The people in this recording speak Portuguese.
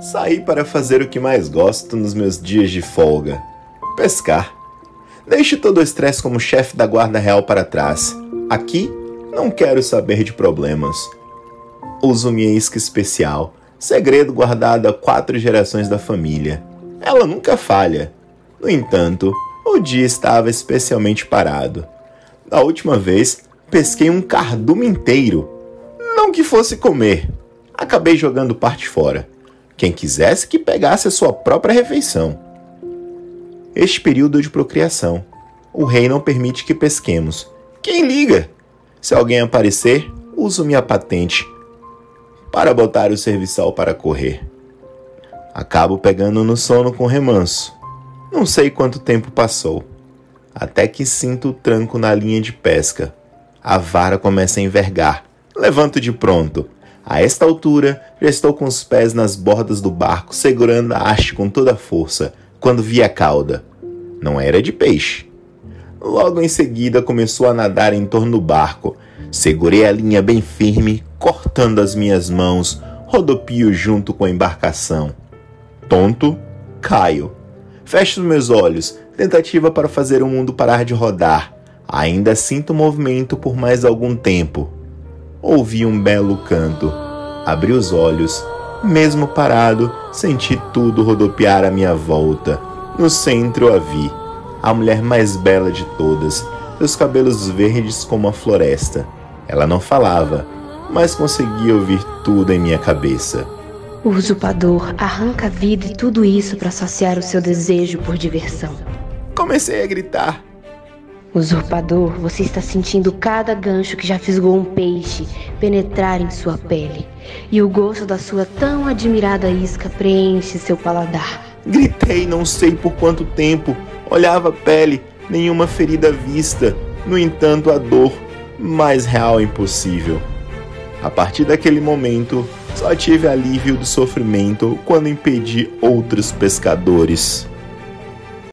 Saí para fazer o que mais gosto nos meus dias de folga: pescar. Deixe todo o estresse como chefe da Guarda Real para trás. Aqui não quero saber de problemas. Uso minha isca especial, segredo guardado há quatro gerações da família. Ela nunca falha. No entanto, o dia estava especialmente parado. Da última vez, pesquei um cardume inteiro. Não que fosse comer. Acabei jogando parte fora. Quem quisesse que pegasse a sua própria refeição. Este período de procriação. O rei não permite que pesquemos. Quem liga? Se alguém aparecer, uso minha patente para botar o serviçal para correr. Acabo pegando no sono com remanso. Não sei quanto tempo passou, até que sinto o tranco na linha de pesca. A vara começa a envergar. Levanto de pronto. A esta altura, já estou com os pés nas bordas do barco, segurando a haste com toda a força, quando vi a cauda. Não era de peixe. Logo em seguida começou a nadar em torno do barco. Segurei a linha bem firme, cortando as minhas mãos, rodopio junto com a embarcação. Tonto, caio. Fecho os meus olhos, tentativa para fazer o mundo parar de rodar. Ainda sinto movimento por mais algum tempo. Ouvi um belo canto. Abri os olhos. Mesmo parado, senti tudo rodopiar à minha volta. No centro a vi, a mulher mais bela de todas, seus cabelos verdes como a floresta. Ela não falava, mas conseguia ouvir tudo em minha cabeça. O usurpador arranca a vida e tudo isso para saciar o seu desejo por diversão. Comecei a gritar. Usurpador, você está sentindo cada gancho que já fisgou um peixe penetrar em sua pele. E o gosto da sua tão admirada isca preenche seu paladar. Gritei não sei por quanto tempo. Olhava a pele, nenhuma ferida vista. No entanto, a dor, mais real impossível. A partir daquele momento, só tive alívio do sofrimento quando impedi outros pescadores.